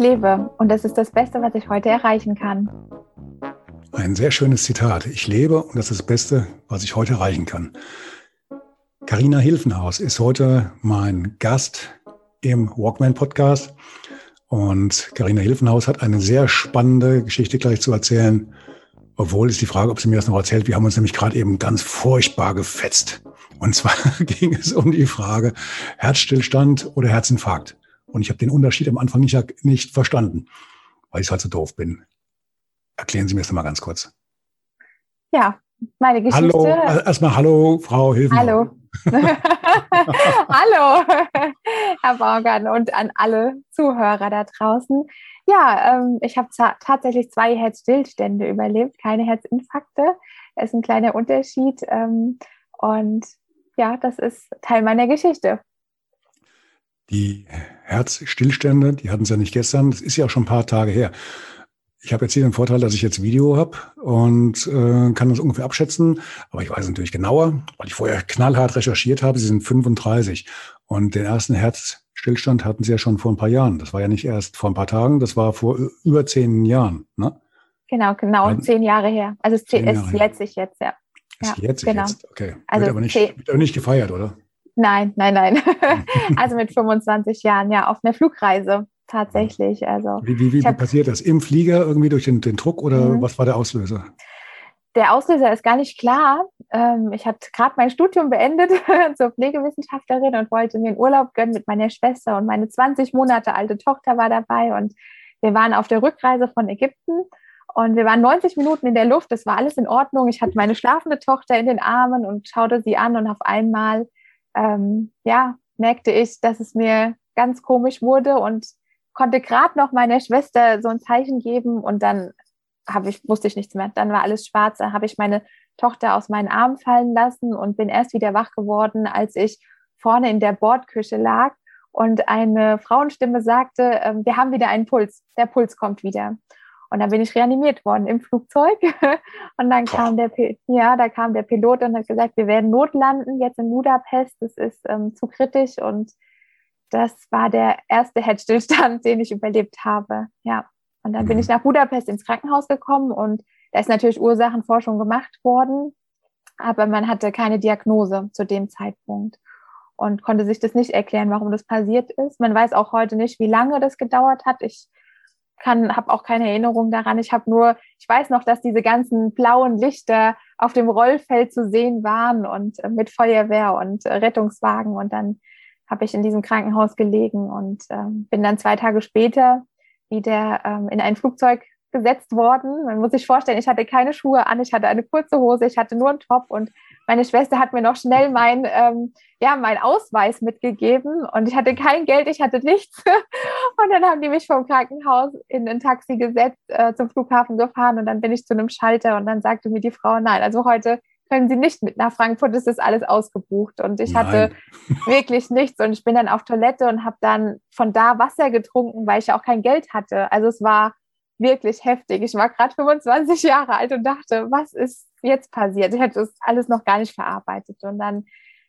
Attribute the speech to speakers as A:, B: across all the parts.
A: Lebe und das ist das Beste, was ich heute erreichen kann.
B: Ein sehr schönes Zitat. Ich lebe und das ist das Beste, was ich heute erreichen kann. Carina Hilfenhaus ist heute mein Gast im Walkman Podcast. Und Carina Hilfenhaus hat eine sehr spannende Geschichte gleich zu erzählen. Obwohl ist die Frage, ob sie mir das noch erzählt. Wir haben uns nämlich gerade eben ganz furchtbar gefetzt. Und zwar ging es um die Frage Herzstillstand oder Herzinfarkt. Und ich habe den Unterschied am Anfang nicht, nicht verstanden, weil ich halt so doof bin. Erklären Sie mir das mal ganz kurz.
A: Ja, meine Geschichte.
B: Hallo, erstmal hallo, Frau Hilfen.
A: Hallo. hallo, Herr Baumgarten und an alle Zuhörer da draußen. Ja, ähm, ich habe tatsächlich zwei Herzstillstände überlebt, keine Herzinfarkte. Das ist ein kleiner Unterschied. Ähm, und ja, das ist Teil meiner Geschichte.
B: Die Herzstillstände, die hatten es ja nicht gestern, das ist ja auch schon ein paar Tage her. Ich habe jetzt hier den Vorteil, dass ich jetzt Video habe und äh, kann das ungefähr abschätzen. Aber ich weiß natürlich genauer, weil ich vorher knallhart recherchiert habe. Sie sind 35 und den ersten Herzstillstand hatten Sie ja schon vor ein paar Jahren. Das war ja nicht erst vor ein paar Tagen, das war vor über zehn Jahren. Ne?
A: Genau, genau, ja. zehn Jahre her. Also es ist letztlich jetzt, ja.
B: Ist ja, jetzt, genau. jetzt, okay. Also wird aber nicht, wird aber nicht gefeiert, oder?
A: Nein, nein, nein. also mit 25 Jahren, ja, auf einer Flugreise tatsächlich. Also
B: wie, wie, wie hab, passiert das? Im Flieger irgendwie durch den, den Druck oder mhm. was war der Auslöser?
A: Der Auslöser ist gar nicht klar. Ähm, ich hatte gerade mein Studium beendet zur Pflegewissenschaftlerin und wollte mir einen Urlaub gönnen mit meiner Schwester und meine 20 Monate alte Tochter war dabei und wir waren auf der Rückreise von Ägypten und wir waren 90 Minuten in der Luft. Das war alles in Ordnung. Ich hatte meine schlafende Tochter in den Armen und schaute sie an und auf einmal ähm, ja, merkte ich, dass es mir ganz komisch wurde und konnte gerade noch meiner Schwester so ein Zeichen geben und dann habe ich, wusste ich nichts mehr. Dann war alles schwarz. Dann habe ich meine Tochter aus meinen Armen fallen lassen und bin erst wieder wach geworden, als ich vorne in der Bordküche lag und eine Frauenstimme sagte, äh, wir haben wieder einen Puls, der Puls kommt wieder. Und dann bin ich reanimiert worden im Flugzeug. Und dann kam der, ja, da kam der Pilot und hat gesagt, wir werden notlanden jetzt in Budapest. Das ist ähm, zu kritisch. Und das war der erste Herzstillstand, den ich überlebt habe. Ja. Und dann bin ich nach Budapest ins Krankenhaus gekommen und da ist natürlich Ursachenforschung gemacht worden, aber man hatte keine Diagnose zu dem Zeitpunkt und konnte sich das nicht erklären, warum das passiert ist. Man weiß auch heute nicht, wie lange das gedauert hat. Ich kann, habe auch keine Erinnerung daran. Ich habe nur, ich weiß noch, dass diese ganzen blauen Lichter auf dem Rollfeld zu sehen waren und äh, mit Feuerwehr und äh, Rettungswagen. Und dann habe ich in diesem Krankenhaus gelegen und äh, bin dann zwei Tage später wieder ähm, in ein Flugzeug gesetzt worden. Man muss sich vorstellen, ich hatte keine Schuhe an, ich hatte eine kurze Hose, ich hatte nur einen Top und meine Schwester hat mir noch schnell mein, ähm, ja, mein Ausweis mitgegeben und ich hatte kein Geld, ich hatte nichts. Und dann haben die mich vom Krankenhaus in ein Taxi gesetzt, äh, zum Flughafen gefahren und dann bin ich zu einem Schalter und dann sagte mir die Frau, nein, also heute können Sie nicht mit nach Frankfurt, es ist alles ausgebucht. Und ich Nein. hatte wirklich nichts. Und ich bin dann auf Toilette und habe dann von da Wasser getrunken, weil ich ja auch kein Geld hatte. Also es war wirklich heftig. Ich war gerade 25 Jahre alt und dachte, was ist jetzt passiert? Ich hätte das alles noch gar nicht verarbeitet. Und dann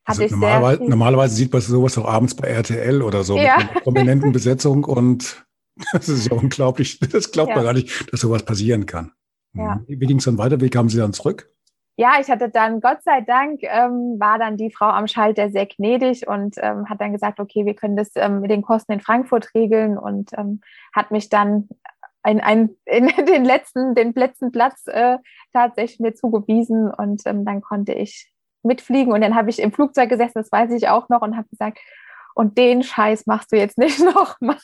A: hatte also ich
B: normalerweise, normalerweise sieht man sowas doch abends bei RTL oder so ja. mit einer prominenten Besetzung und das ist ja unglaublich. Das glaubt ja. man gar nicht, dass sowas passieren kann. Ja. Wie, wie ging es dann weiter? Wie kamen Sie dann zurück?
A: ja, ich hatte dann, Gott sei Dank, ähm, war dann die Frau am Schalter sehr gnädig und ähm, hat dann gesagt, okay, wir können das ähm, mit den Kosten in Frankfurt regeln und ähm, hat mich dann ein, ein, in den letzten, den letzten Platz äh, tatsächlich mir zugewiesen und ähm, dann konnte ich mitfliegen und dann habe ich im Flugzeug gesessen, das weiß ich auch noch und habe gesagt, und den Scheiß machst du jetzt nicht nochmal.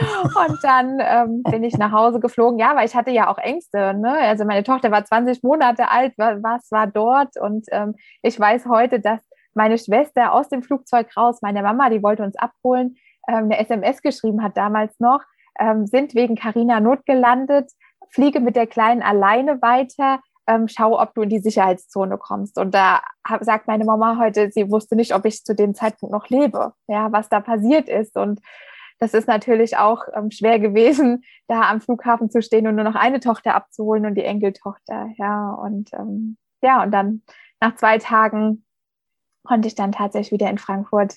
A: Und dann ähm, bin ich nach Hause geflogen. Ja, weil ich hatte ja auch Ängste. Ne? Also meine Tochter war 20 Monate alt, was war dort? Und ähm, ich weiß heute, dass meine Schwester aus dem Flugzeug raus, meine Mama, die wollte uns abholen, ähm, eine SMS geschrieben hat damals noch, ähm, sind wegen Carina notgelandet, fliege mit der Kleinen alleine weiter, ähm, schau, ob du in die Sicherheitszone kommst. Und da hab, sagt meine Mama heute, sie wusste nicht, ob ich zu dem Zeitpunkt noch lebe, ja, was da passiert ist. Und das ist natürlich auch ähm, schwer gewesen, da am Flughafen zu stehen und nur noch eine Tochter abzuholen und die Enkeltochter. Ja, und ähm, ja, und dann nach zwei Tagen konnte ich dann tatsächlich wieder in Frankfurt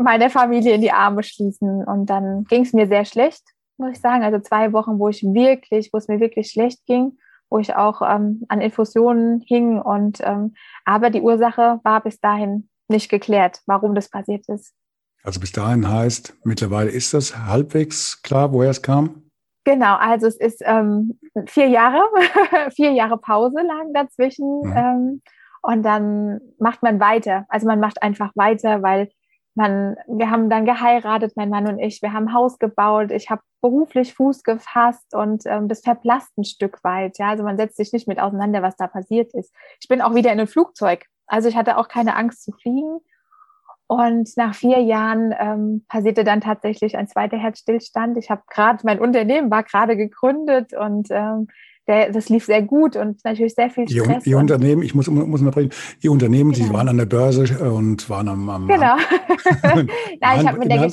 A: meine Familie in die Arme schließen. Und dann ging es mir sehr schlecht, muss ich sagen. Also zwei Wochen, wo ich wirklich, wo es mir wirklich schlecht ging, wo ich auch ähm, an Infusionen hing. Und ähm, aber die Ursache war bis dahin nicht geklärt, warum das passiert ist.
B: Also bis dahin heißt, mittlerweile ist das halbwegs klar, woher es kam?
A: Genau, also es ist ähm, vier Jahre, vier Jahre Pause lagen dazwischen. Mhm. Ähm, und dann macht man weiter. Also man macht einfach weiter, weil man, wir haben dann geheiratet, mein Mann und ich, wir haben Haus gebaut, ich habe beruflich Fuß gefasst und ähm, das verblasst ein Stück weit. Ja, also man setzt sich nicht mit auseinander, was da passiert ist. Ich bin auch wieder in ein Flugzeug. Also ich hatte auch keine Angst zu fliegen. Und nach vier Jahren ähm, passierte dann tatsächlich ein zweiter Herzstillstand. Ich habe gerade, mein Unternehmen war gerade gegründet und ähm, der, das lief sehr gut und natürlich sehr viel
B: Stress. Ihr, Ihr Unternehmen, ich muss, muss unterbrechen, Ihr Unternehmen, genau. Sie waren an der Börse äh, und waren am... am
A: genau. Nein, ich habe mit, der,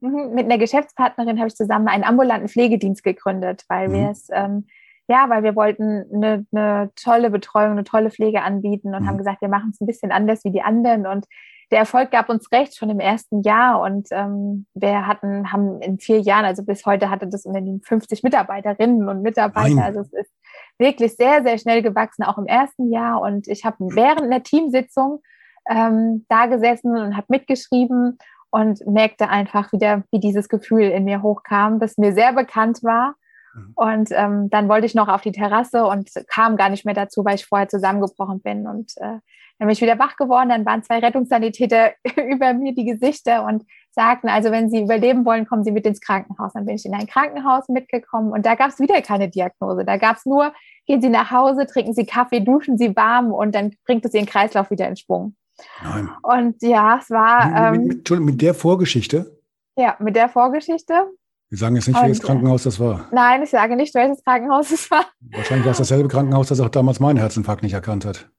A: mhm, mit einer Geschäftspartnerin habe ich zusammen einen ambulanten Pflegedienst gegründet, weil mhm. wir es... Ähm, ja, weil wir wollten eine, eine tolle Betreuung, eine tolle Pflege anbieten und mhm. haben gesagt, wir machen es ein bisschen anders wie die anderen und der Erfolg gab uns recht schon im ersten Jahr und ähm, wir hatten, haben in vier Jahren, also bis heute hatte das Unternehmen 50 Mitarbeiterinnen und Mitarbeiter. Nein. Also es ist wirklich sehr, sehr schnell gewachsen, auch im ersten Jahr. Und ich habe während der Teamsitzung ähm, da gesessen und habe mitgeschrieben und merkte einfach wieder, wie dieses Gefühl in mir hochkam, das mir sehr bekannt war. Mhm. Und ähm, dann wollte ich noch auf die Terrasse und kam gar nicht mehr dazu, weil ich vorher zusammengebrochen bin. Und äh, dann bin ich wieder wach geworden, dann waren zwei Rettungssanitäter über mir die Gesichter und sagten, also wenn Sie überleben wollen, kommen Sie mit ins Krankenhaus. Dann bin ich in ein Krankenhaus mitgekommen und da gab es wieder keine Diagnose. Da gab es nur, gehen Sie nach Hause, trinken Sie Kaffee, duschen Sie warm und dann bringt es Ihren Kreislauf wieder in Schwung. Nein. Und ja, es war.
B: Ähm, mit, mit, mit, der Vorgeschichte?
A: Ja, mit der Vorgeschichte.
B: Sie sagen jetzt nicht, und, welches Krankenhaus das war.
A: Nein, ich sage nicht, welches Krankenhaus es war.
B: Wahrscheinlich war es dasselbe Krankenhaus, das auch damals meinen Herzinfarkt nicht erkannt hat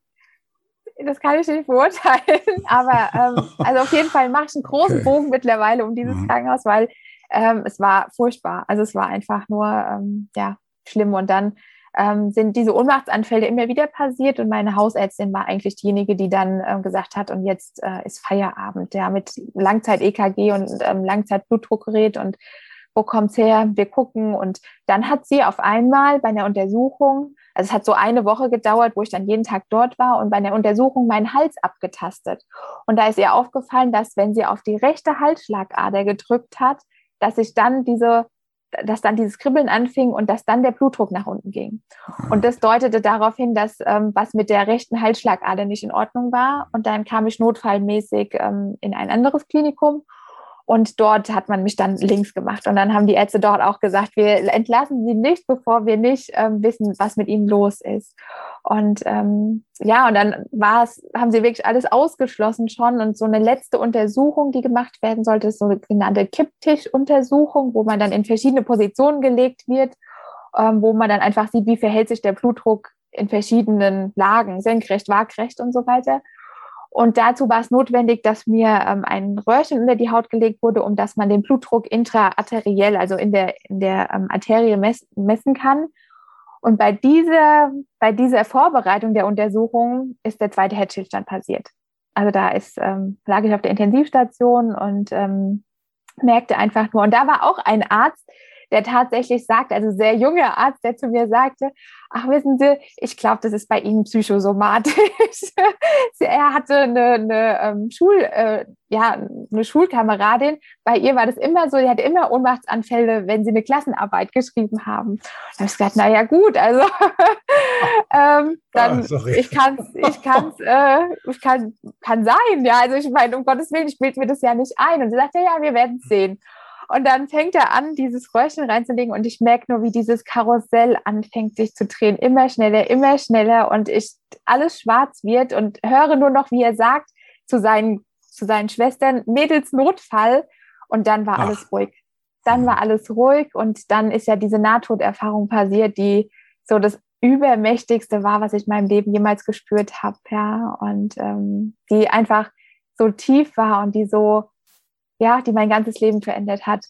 A: das kann ich nicht beurteilen. Aber ähm, also auf jeden Fall mache ich einen großen okay. Bogen mittlerweile um dieses mhm. Krankenhaus, weil ähm, es war furchtbar. Also es war einfach nur ähm, ja schlimm. Und dann ähm, sind diese Ohnmachtsanfälle immer wieder passiert und meine Hausärztin war eigentlich diejenige, die dann ähm, gesagt hat, und jetzt äh, ist Feierabend, ja, mit Langzeit-EKG und ähm, Langzeit-Blutdruckgerät und wo kommt's her? Wir gucken. Und dann hat sie auf einmal bei einer Untersuchung also es hat so eine Woche gedauert, wo ich dann jeden Tag dort war und bei der Untersuchung meinen Hals abgetastet. Und da ist ihr aufgefallen, dass wenn sie auf die rechte Halsschlagader gedrückt hat, dass sich dann diese dass dann dieses Kribbeln anfing und dass dann der Blutdruck nach unten ging. Und das deutete darauf hin, dass ähm, was mit der rechten Halsschlagader nicht in Ordnung war. Und dann kam ich notfallmäßig ähm, in ein anderes Klinikum und dort hat man mich dann links gemacht. Und dann haben die Ärzte dort auch gesagt, wir entlassen sie nicht, bevor wir nicht ähm, wissen, was mit ihnen los ist. Und ähm, ja, und dann war es, haben sie wirklich alles ausgeschlossen schon. Und so eine letzte Untersuchung, die gemacht werden sollte, ist so eine genannte Kipptischuntersuchung, wo man dann in verschiedene Positionen gelegt wird, ähm, wo man dann einfach sieht, wie verhält sich der Blutdruck in verschiedenen Lagen, senkrecht, waagrecht und so weiter. Und dazu war es notwendig, dass mir ähm, ein Röhrchen unter die Haut gelegt wurde, um dass man den Blutdruck intraarteriell, also in der, in der ähm, Arterie mess messen kann. Und bei dieser, bei dieser Vorbereitung der Untersuchung ist der zweite Herzstillstand passiert. Also da ist, ähm, lag ich auf der Intensivstation und ähm, merkte einfach nur, und da war auch ein Arzt, der tatsächlich sagt, also sehr junger Arzt, der zu mir sagte, ach wissen Sie, ich glaube, das ist bei Ihnen psychosomatisch. er hatte eine, eine ähm, Schul, äh, ja, eine Schulkameradin. Bei ihr war das immer so, sie hatte immer Ohnmachtsanfälle, wenn sie eine Klassenarbeit geschrieben haben. Da habe ich gesagt, naja gut, also ähm, dann oh, ich kann ich kann's, äh, ich kann, kann sein, ja. Also ich meine, um Gottes Willen, ich bilde mir das ja nicht ein. Und sie sagte, ja, wir werden es sehen. Und dann fängt er an, dieses Röhrchen reinzulegen und ich merke nur, wie dieses Karussell anfängt sich zu drehen. Immer schneller, immer schneller und ich alles schwarz wird und höre nur noch, wie er sagt zu seinen, zu seinen Schwestern, Mädels Notfall. Und dann war Ach. alles ruhig. dann war alles ruhig und dann ist ja diese Nahtoderfahrung passiert, die so das Übermächtigste war, was ich in meinem Leben jemals gespürt habe, ja, und ähm, die einfach so tief war und die so, ja, die mein ganzes Leben verändert hat,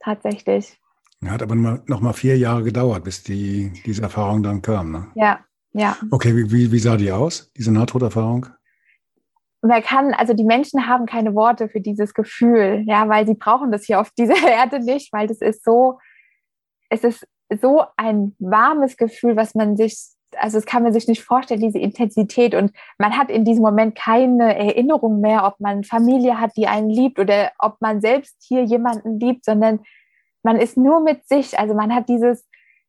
A: tatsächlich.
B: Hat aber noch mal vier Jahre gedauert, bis die, diese Erfahrung dann kam, ne?
A: Ja, ja.
B: Okay, wie, wie sah die aus, diese Nahtoderfahrung?
A: Man kann, also die Menschen haben keine Worte für dieses Gefühl, ja, weil sie brauchen das hier auf dieser Erde nicht, weil das ist so, es ist so ein warmes Gefühl, was man sich, also das kann man sich nicht vorstellen, diese Intensität. Und man hat in diesem Moment keine Erinnerung mehr, ob man Familie hat, die einen liebt oder ob man selbst hier jemanden liebt, sondern man ist nur mit sich. Also man hat dieses,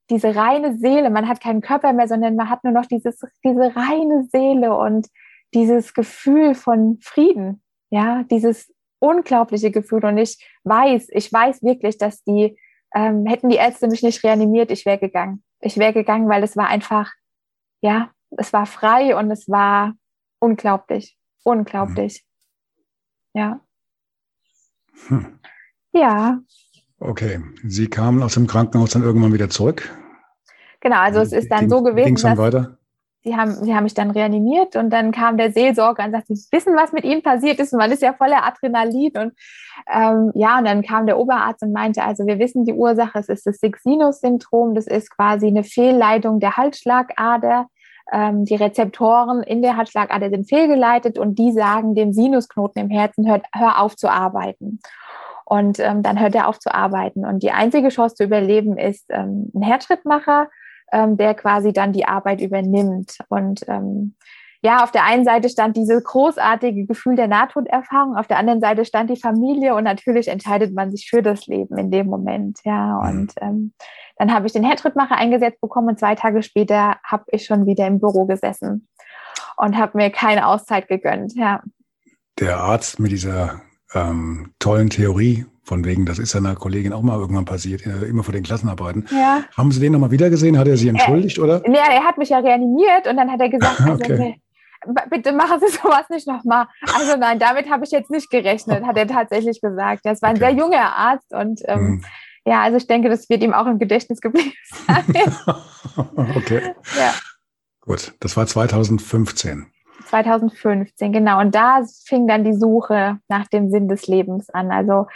A: diese reine Seele, man hat keinen Körper mehr, sondern man hat nur noch dieses, diese reine Seele und dieses Gefühl von Frieden, ja, dieses unglaubliche Gefühl. Und ich weiß, ich weiß wirklich, dass die, ähm, hätten die Ärzte mich nicht reanimiert, ich wäre gegangen. Ich wäre gegangen, weil es war einfach, ja, es war frei und es war unglaublich, unglaublich. Mhm. Ja. Hm. Ja.
B: Okay, Sie kamen aus dem Krankenhaus dann irgendwann wieder zurück?
A: Genau, also es ist dann ging, so gewesen,
B: dass weiter?
A: Sie haben, sie haben mich dann reanimiert und dann kam der Seelsorger und sagte, Sie wissen, was mit Ihnen passiert ist. Und man ist ja voller Adrenalin. Und ähm, ja, und dann kam der Oberarzt und meinte, also wir wissen die Ursache, es ist das Six-Sinus-Syndrom. Das ist quasi eine Fehlleitung der Halsschlagader. Ähm, die Rezeptoren in der Halsschlagader sind fehlgeleitet und die sagen dem Sinusknoten im Herzen, hört, hör auf zu arbeiten. Und ähm, dann hört er auf zu arbeiten. Und die einzige Chance zu überleben ist ähm, ein Herzschrittmacher, ähm, der quasi dann die Arbeit übernimmt. Und ähm, ja, auf der einen Seite stand dieses großartige Gefühl der Nahtoderfahrung, auf der anderen Seite stand die Familie und natürlich entscheidet man sich für das Leben in dem Moment. Ja, mhm. und ähm, dann habe ich den Herzschrittmacher eingesetzt bekommen und zwei Tage später habe ich schon wieder im Büro gesessen und habe mir keine Auszeit gegönnt. Ja.
B: Der Arzt mit dieser ähm, tollen Theorie, von wegen, das ist einer Kollegin auch mal irgendwann passiert, äh, immer vor den Klassenarbeiten. Ja. Haben Sie den nochmal wieder gesehen? Hat er Sie entschuldigt,
A: er,
B: oder?
A: Nee, er hat mich ja reanimiert und dann hat er gesagt, also, okay. Bitte machen Sie sowas nicht nochmal. Also nein, damit habe ich jetzt nicht gerechnet, hat er tatsächlich gesagt. Das war ein okay. sehr junger Arzt und ähm, hm. ja, also ich denke, das wird ihm auch im Gedächtnis geblieben sein.
B: okay. Ja. Gut, das war 2015.
A: 2015, genau. Und da fing dann die Suche nach dem Sinn des Lebens an. Also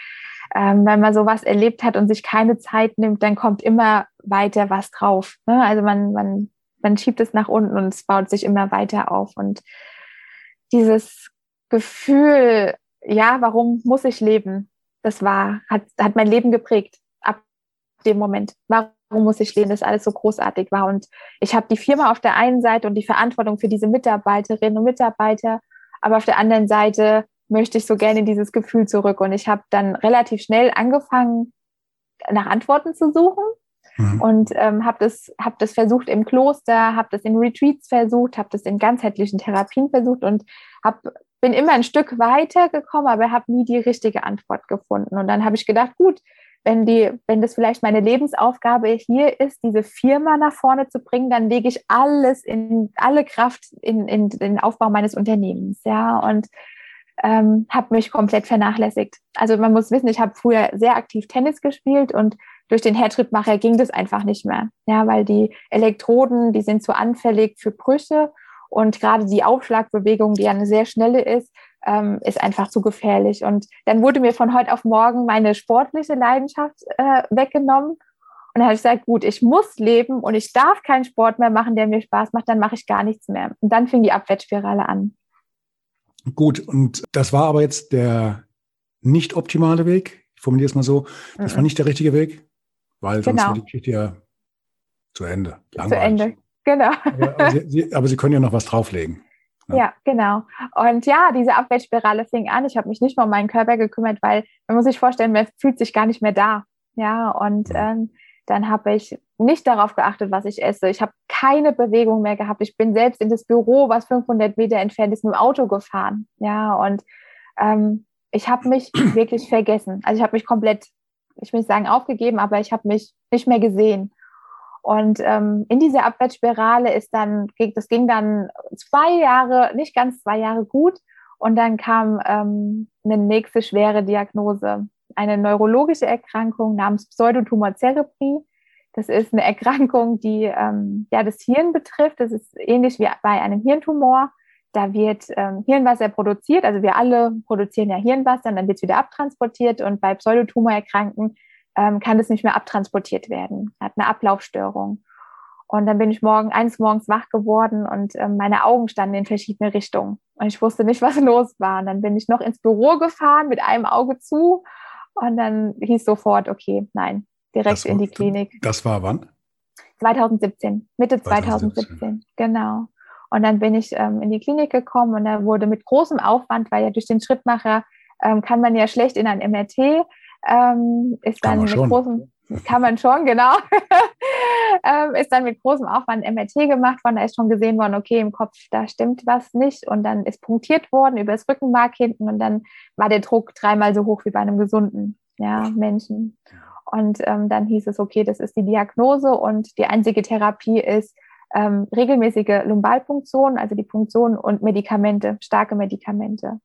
A: ähm, wenn man sowas erlebt hat und sich keine Zeit nimmt, dann kommt immer weiter was drauf. Ne? Also man, man, man schiebt es nach unten und es baut sich immer weiter auf. Und dieses Gefühl, ja, warum muss ich leben? Das war, hat, hat mein Leben geprägt ab dem Moment. Warum muss ich leben, dass alles so großartig war? Und ich habe die Firma auf der einen Seite und die Verantwortung für diese Mitarbeiterinnen und Mitarbeiter, aber auf der anderen Seite möchte ich so gerne dieses Gefühl zurück. Und ich habe dann relativ schnell angefangen, nach Antworten zu suchen mhm. und ähm, habe das, hab das versucht im Kloster, habe das in Retreats versucht, habe das in ganzheitlichen Therapien versucht und hab, bin immer ein Stück weiter gekommen, aber habe nie die richtige Antwort gefunden. Und dann habe ich gedacht, gut, wenn, die, wenn das vielleicht meine Lebensaufgabe hier ist, diese Firma nach vorne zu bringen, dann lege ich alles in, alle Kraft in, in, in den Aufbau meines Unternehmens. Ja, und ähm, habe mich komplett vernachlässigt. Also man muss wissen, ich habe früher sehr aktiv Tennis gespielt und durch den Herzschrittmacher ging das einfach nicht mehr. Ja, weil die Elektroden, die sind zu anfällig für Brüche und gerade die Aufschlagbewegung, die ja eine sehr schnelle ist, ähm, ist einfach zu gefährlich. Und dann wurde mir von heute auf morgen meine sportliche Leidenschaft äh, weggenommen. Und dann habe ich gesagt, gut, ich muss leben und ich darf keinen Sport mehr machen, der mir Spaß macht, dann mache ich gar nichts mehr. Und dann fing die Abwärtsspirale an.
B: Gut, und das war aber jetzt der nicht optimale Weg. Ich formuliere es mal so. Das war nicht der richtige Weg, weil sonst genau. wäre die Geschichte ja zu Ende.
A: Langweilig. Zu Ende, genau.
B: Aber Sie, Sie, aber Sie können ja noch was drauflegen.
A: Ne? Ja, genau. Und ja, diese Abwärtsspirale fing an. Ich habe mich nicht mehr um meinen Körper gekümmert, weil man muss sich vorstellen, man fühlt sich gar nicht mehr da. Ja, und ähm, dann habe ich nicht darauf geachtet, was ich esse. Ich habe keine Bewegung mehr gehabt. Ich bin selbst in das Büro, was 500 Meter entfernt ist, mit dem Auto gefahren. Ja, und ähm, ich habe mich wirklich vergessen. Also ich habe mich komplett, ich will nicht sagen aufgegeben, aber ich habe mich nicht mehr gesehen. Und ähm, in dieser Abwärtsspirale ist dann, das ging dann zwei Jahre, nicht ganz zwei Jahre gut. Und dann kam ähm, eine nächste schwere Diagnose. eine neurologische Erkrankung namens Pseudotumor cerebri. Das ist eine Erkrankung, die ähm, ja das Hirn betrifft. Das ist ähnlich wie bei einem Hirntumor. Da wird ähm, Hirnwasser produziert, also wir alle produzieren ja Hirnwasser und dann wird es wieder abtransportiert. Und bei Pseudotumorerkrankten ähm, kann das nicht mehr abtransportiert werden. Hat eine Ablaufstörung. Und dann bin ich morgen, eines Morgens wach geworden und ähm, meine Augen standen in verschiedene Richtungen. Und ich wusste nicht, was los war. Und dann bin ich noch ins Büro gefahren mit einem Auge zu. Und dann hieß sofort, okay, nein, direkt war, in die Klinik.
B: Das war wann?
A: 2017, Mitte 2017, 2017 genau. Und dann bin ich ähm, in die Klinik gekommen und da wurde mit großem Aufwand, weil ja durch den Schrittmacher ähm, kann man ja schlecht in ein MRT, ähm, ist dann mit schon. großem kann man schon, genau. ähm, ist dann mit großem Aufwand MRT gemacht worden. Da ist schon gesehen worden, okay, im Kopf, da stimmt was nicht. Und dann ist punktiert worden über das Rückenmark hinten. Und dann war der Druck dreimal so hoch wie bei einem gesunden ja, Menschen. Und ähm, dann hieß es, okay, das ist die Diagnose und die einzige Therapie ist ähm, regelmäßige Lumbalpunktion, also die Punktion und Medikamente, starke Medikamente.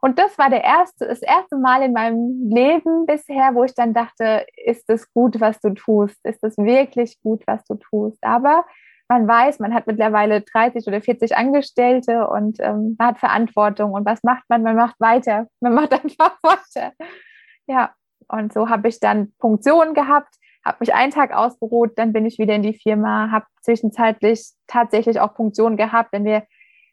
A: Und das war der erste, das erste Mal in meinem Leben bisher, wo ich dann dachte, ist es gut, was du tust? Ist es wirklich gut, was du tust? Aber man weiß, man hat mittlerweile 30 oder 40 Angestellte und ähm, man hat Verantwortung. Und was macht man? Man macht weiter. Man macht einfach weiter. Ja, und so habe ich dann Punktionen gehabt, habe mich einen Tag ausgeruht, dann bin ich wieder in die Firma, habe zwischenzeitlich tatsächlich auch Punktionen gehabt, wenn wir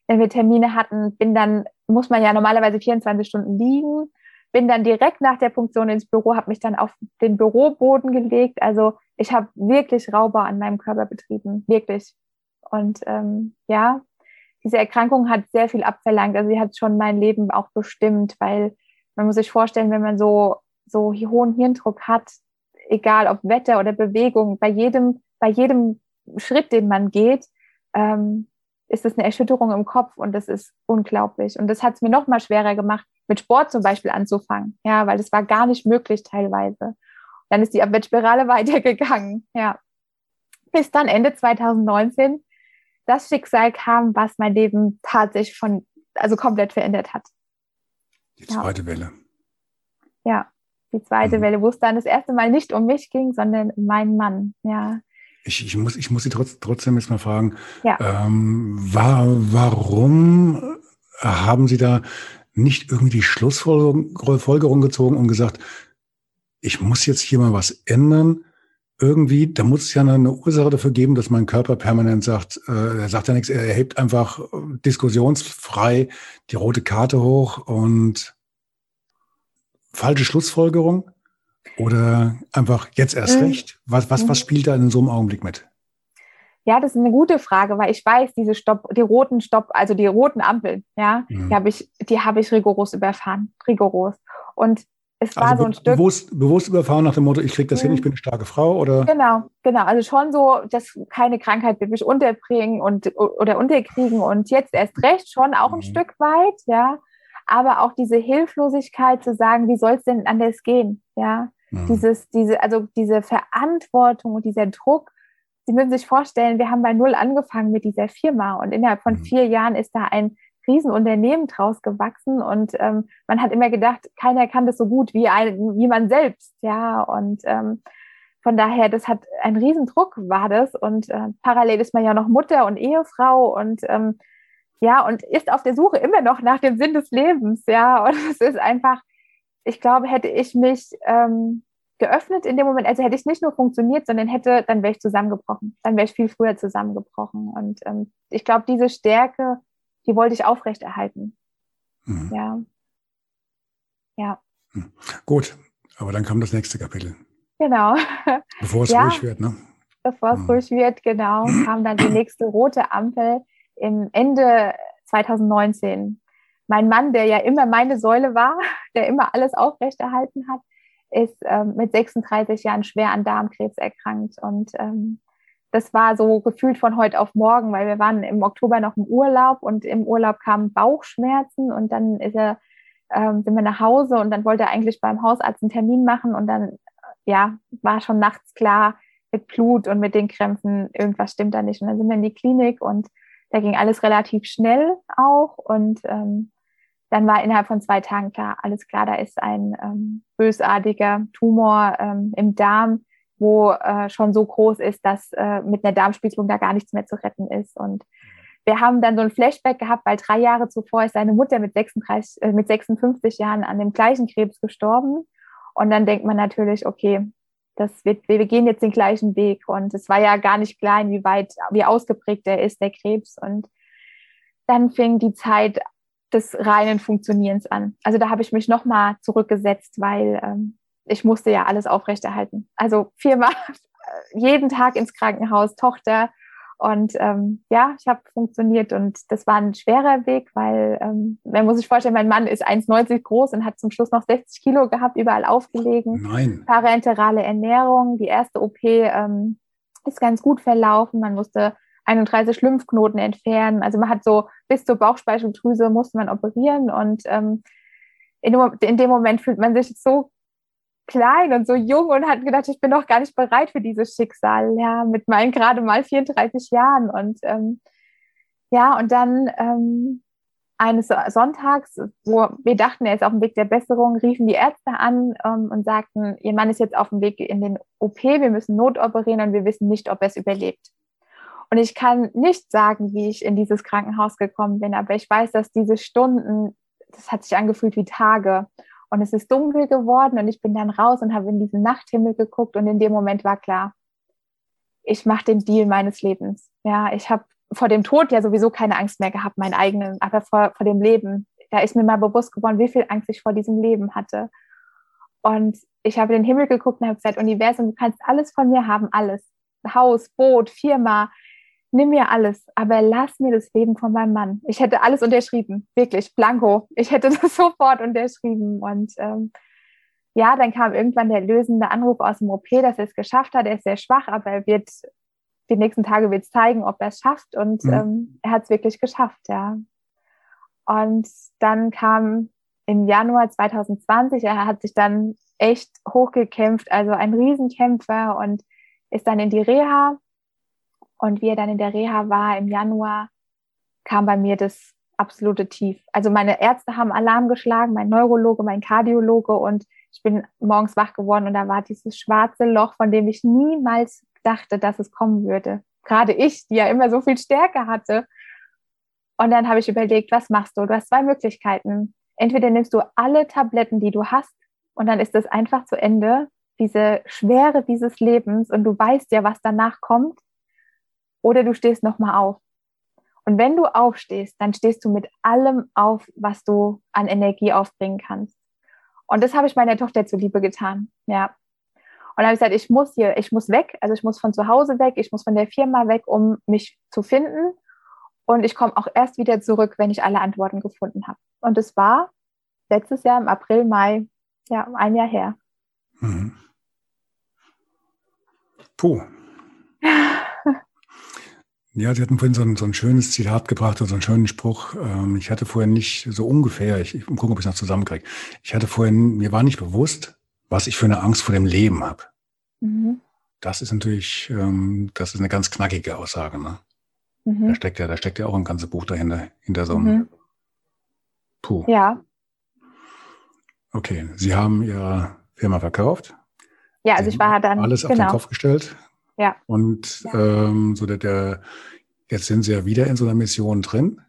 A: wenn wir Termine hatten, bin dann, muss man ja normalerweise 24 Stunden liegen, bin dann direkt nach der Punktion ins Büro, habe mich dann auf den Büroboden gelegt. Also ich habe wirklich Rauber an meinem Körper betrieben, wirklich. Und ähm, ja, diese Erkrankung hat sehr viel abverlangt. Also sie hat schon mein Leben auch bestimmt, weil man muss sich vorstellen, wenn man so so hohen Hirndruck hat, egal ob Wetter oder Bewegung, bei jedem bei jedem Schritt, den man geht, ähm, ist es eine Erschütterung im Kopf und das ist unglaublich. Und das hat es mir noch mal schwerer gemacht, mit Sport zum Beispiel anzufangen, ja, weil das war gar nicht möglich teilweise. Dann ist die Abwärtsspirale weitergegangen, ja. Bis dann Ende 2019 das Schicksal kam, was mein Leben tatsächlich von, also komplett verändert hat.
B: Die zweite ja. Welle.
A: Ja, die zweite mhm. Welle, wo es dann das erste Mal nicht um mich ging, sondern um meinen Mann, ja
B: ich, ich, muss, ich muss Sie trotz, trotzdem jetzt mal fragen, ja. ähm, war, warum haben Sie da nicht irgendwie die Schlussfolgerung gezogen und gesagt, ich muss jetzt hier mal was ändern? Irgendwie, da muss es ja eine Ursache dafür geben, dass mein Körper permanent sagt, äh, er sagt ja nichts, er hebt einfach diskussionsfrei die rote Karte hoch und falsche Schlussfolgerung? Oder einfach jetzt erst mhm. recht? Was, was, was spielt da in so einem Augenblick mit?
A: Ja, das ist eine gute Frage, weil ich weiß, diese Stopp, die roten Stopp, also die roten Ampeln, ja, mhm. die habe ich, die habe ich rigoros überfahren, rigoros. Und es war also so ein Stück.
B: Bewusst, bewusst überfahren nach dem Motto, ich kriege das mhm. hin, ich bin eine starke Frau, oder?
A: Genau, genau. Also schon so, dass keine Krankheit wird mich unterbringen und oder unterkriegen und jetzt erst recht schon auch ein mhm. Stück weit, ja. Aber auch diese Hilflosigkeit zu sagen, wie soll es denn anders gehen, ja. Mhm. Dieses, diese, also diese Verantwortung und dieser Druck. Sie müssen sich vorstellen, wir haben bei Null angefangen mit dieser Firma und innerhalb von mhm. vier Jahren ist da ein Riesenunternehmen draus gewachsen und ähm, man hat immer gedacht, keiner kann das so gut wie, ein, wie man selbst, ja und ähm, von daher, das hat ein Riesendruck war das und äh, parallel ist man ja noch Mutter und Ehefrau und ähm, ja und ist auf der Suche immer noch nach dem Sinn des Lebens, ja und es ist einfach ich glaube, hätte ich mich ähm, geöffnet in dem Moment, also hätte ich nicht nur funktioniert, sondern hätte, dann wäre ich zusammengebrochen. Dann wäre ich viel früher zusammengebrochen. Und ähm, ich glaube, diese Stärke, die wollte ich aufrechterhalten. Mhm. Ja. Ja.
B: Mhm. Gut, aber dann kam das nächste Kapitel.
A: Genau.
B: Bevor es ja, ruhig wird, ne?
A: Bevor es mhm. ruhig wird, genau, kam dann die nächste rote Ampel im Ende 2019 mein Mann, der ja immer meine Säule war, der immer alles aufrechterhalten hat, ist ähm, mit 36 Jahren schwer an Darmkrebs erkrankt. Und ähm, das war so gefühlt von heute auf morgen, weil wir waren im Oktober noch im Urlaub und im Urlaub kamen Bauchschmerzen und dann ist er, ähm, sind wir nach Hause und dann wollte er eigentlich beim Hausarzt einen Termin machen und dann ja, war schon nachts klar mit Blut und mit den Krämpfen, irgendwas stimmt da nicht. Und dann sind wir in die Klinik und da ging alles relativ schnell auch und ähm, dann war innerhalb von zwei Tagen klar, alles klar, da ist ein ähm, bösartiger Tumor ähm, im Darm, wo äh, schon so groß ist, dass äh, mit einer Darmspiegelung da gar nichts mehr zu retten ist. Und wir haben dann so ein Flashback gehabt, weil drei Jahre zuvor ist seine Mutter mit, 36, äh, mit 56 Jahren an dem gleichen Krebs gestorben. Und dann denkt man natürlich, okay, das wird, wir gehen jetzt den gleichen Weg. Und es war ja gar nicht klar, inwieweit, wie ausgeprägt der ist, der Krebs. Und dann fing die Zeit des reinen Funktionierens an. Also da habe ich mich nochmal zurückgesetzt, weil ähm, ich musste ja alles aufrechterhalten. Also viermal jeden Tag ins Krankenhaus, Tochter. Und ähm, ja, ich habe funktioniert und das war ein schwerer Weg, weil ähm, man muss sich vorstellen, mein Mann ist 1,90 groß und hat zum Schluss noch 60 Kilo gehabt, überall aufgelegen.
B: Nein.
A: Parenterale Ernährung. Die erste OP ähm, ist ganz gut verlaufen. Man musste 31 Lymphknoten entfernen. Also man hat so bis zur Bauchspeicheldrüse musste man operieren und ähm, in, in dem Moment fühlt man sich so klein und so jung und hat gedacht, ich bin noch gar nicht bereit für dieses Schicksal, ja, mit meinen gerade mal 34 Jahren. Und ähm, ja, und dann ähm, eines Sonntags, wo wir dachten, er ist auf dem Weg der Besserung, riefen die Ärzte an ähm, und sagten, ihr Mann ist jetzt auf dem Weg in den OP, wir müssen notoperieren und wir wissen nicht, ob er es überlebt. Und ich kann nicht sagen, wie ich in dieses Krankenhaus gekommen bin, aber ich weiß, dass diese Stunden, das hat sich angefühlt wie Tage. Und es ist dunkel geworden und ich bin dann raus und habe in diesen Nachthimmel geguckt und in dem Moment war klar, ich mache den Deal meines Lebens. Ja, ich habe vor dem Tod ja sowieso keine Angst mehr gehabt, meinen eigenen, aber vor, vor dem Leben. Da ist mir mal bewusst geworden, wie viel Angst ich vor diesem Leben hatte. Und ich habe in den Himmel geguckt und habe gesagt, Universum, du kannst alles von mir haben, alles. Haus, Boot, Firma, nimm mir alles, aber lass mir das Leben von meinem Mann. Ich hätte alles unterschrieben, wirklich, blanko. Ich hätte das sofort unterschrieben. Und ähm, ja, dann kam irgendwann der lösende Anruf aus dem OP, dass er es geschafft hat. Er ist sehr schwach, aber er wird, die nächsten Tage wird es zeigen, ob er es schafft. Und mhm. ähm, er hat es wirklich geschafft, ja. Und dann kam im Januar 2020, er hat sich dann echt hochgekämpft, also ein Riesenkämpfer und ist dann in die Reha und wie er dann in der Reha war im Januar, kam bei mir das absolute Tief. Also meine Ärzte haben Alarm geschlagen, mein Neurologe, mein Kardiologe und ich bin morgens wach geworden und da war dieses schwarze Loch, von dem ich niemals dachte, dass es kommen würde. Gerade ich, die ja immer so viel Stärke hatte. Und dann habe ich überlegt, was machst du? Du hast zwei Möglichkeiten. Entweder nimmst du alle Tabletten, die du hast, und dann ist es einfach zu Ende, diese Schwere dieses Lebens, und du weißt ja, was danach kommt, oder du stehst nochmal auf. Und wenn du aufstehst, dann stehst du mit allem auf, was du an Energie aufbringen kannst. Und das habe ich meiner Tochter zuliebe getan. Ja. Und habe ich gesagt, ich muss hier, ich muss weg, also ich muss von zu Hause weg, ich muss von der Firma weg, um mich zu finden. Und ich komme auch erst wieder zurück, wenn ich alle Antworten gefunden habe. Und es war letztes Jahr im April, Mai, ja, ein Jahr her. Mhm.
B: Puh. Ja, Sie hatten vorhin so ein, so ein schönes Zitat gebracht und so einen schönen Spruch. Ähm, ich hatte vorhin nicht so ungefähr, ich, ich gucke, ob ich es noch zusammenkriege. Ich hatte vorhin, mir war nicht bewusst, was ich für eine Angst vor dem Leben habe. Mhm. Das ist natürlich, ähm, das ist eine ganz knackige Aussage. Ne? Mhm. Da steckt ja, da steckt ja auch ein ganzes Buch dahinter, hinter so einem. Mhm.
A: Puh. Ja.
B: Okay, Sie haben Ihre Firma verkauft.
A: Ja, also ich war dann
B: alles genau. auf den genau. Kopf gestellt,
A: ja.
B: Und ja. Ähm, so der, der, jetzt sind sie ja wieder in so einer Mission drin,